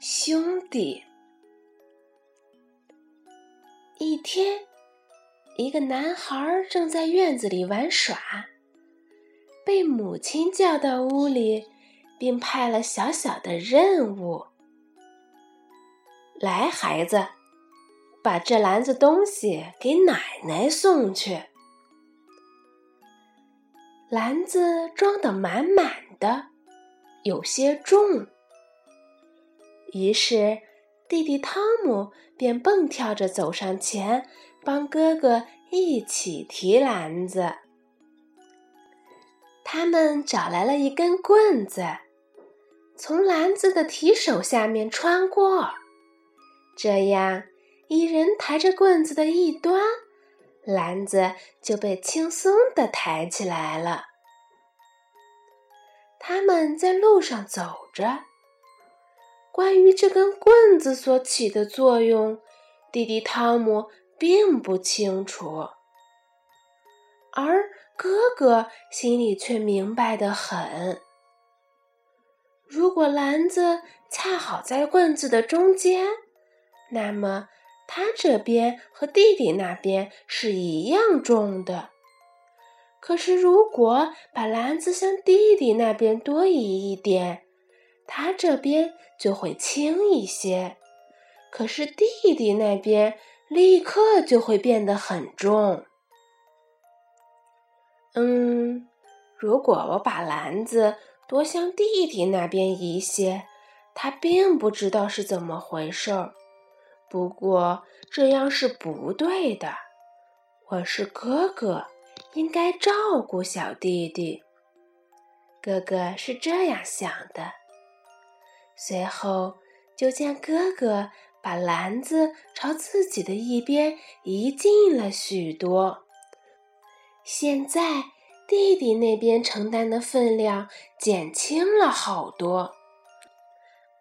兄弟。一天，一个男孩正在院子里玩耍，被母亲叫到屋里，并派了小小的任务：“来，孩子，把这篮子东西给奶奶送去。”篮子装得满满的，有些重。于是，弟弟汤姆便蹦跳着走上前，帮哥哥一起提篮子。他们找来了一根棍子，从篮子的提手下面穿过，这样一人抬着棍子的一端，篮子就被轻松地抬起来了。他们在路上走着。关于这根棍子所起的作用，弟弟汤姆并不清楚，而哥哥心里却明白的很。如果篮子恰好在棍子的中间，那么他这边和弟弟那边是一样重的。可是，如果把篮子向弟弟那边多移一点，他这边就会轻一些，可是弟弟那边立刻就会变得很重。嗯，如果我把篮子多向弟弟那边移些，他并不知道是怎么回事儿。不过这样是不对的，我是哥哥，应该照顾小弟弟。哥哥是这样想的。随后，就见哥哥把篮子朝自己的一边移近了许多。现在，弟弟那边承担的分量减轻了好多，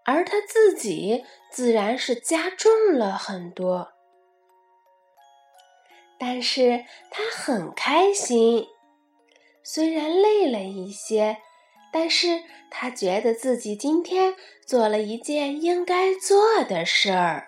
而他自己自然是加重了很多。但是他很开心，虽然累了一些。但是他觉得自己今天做了一件应该做的事儿。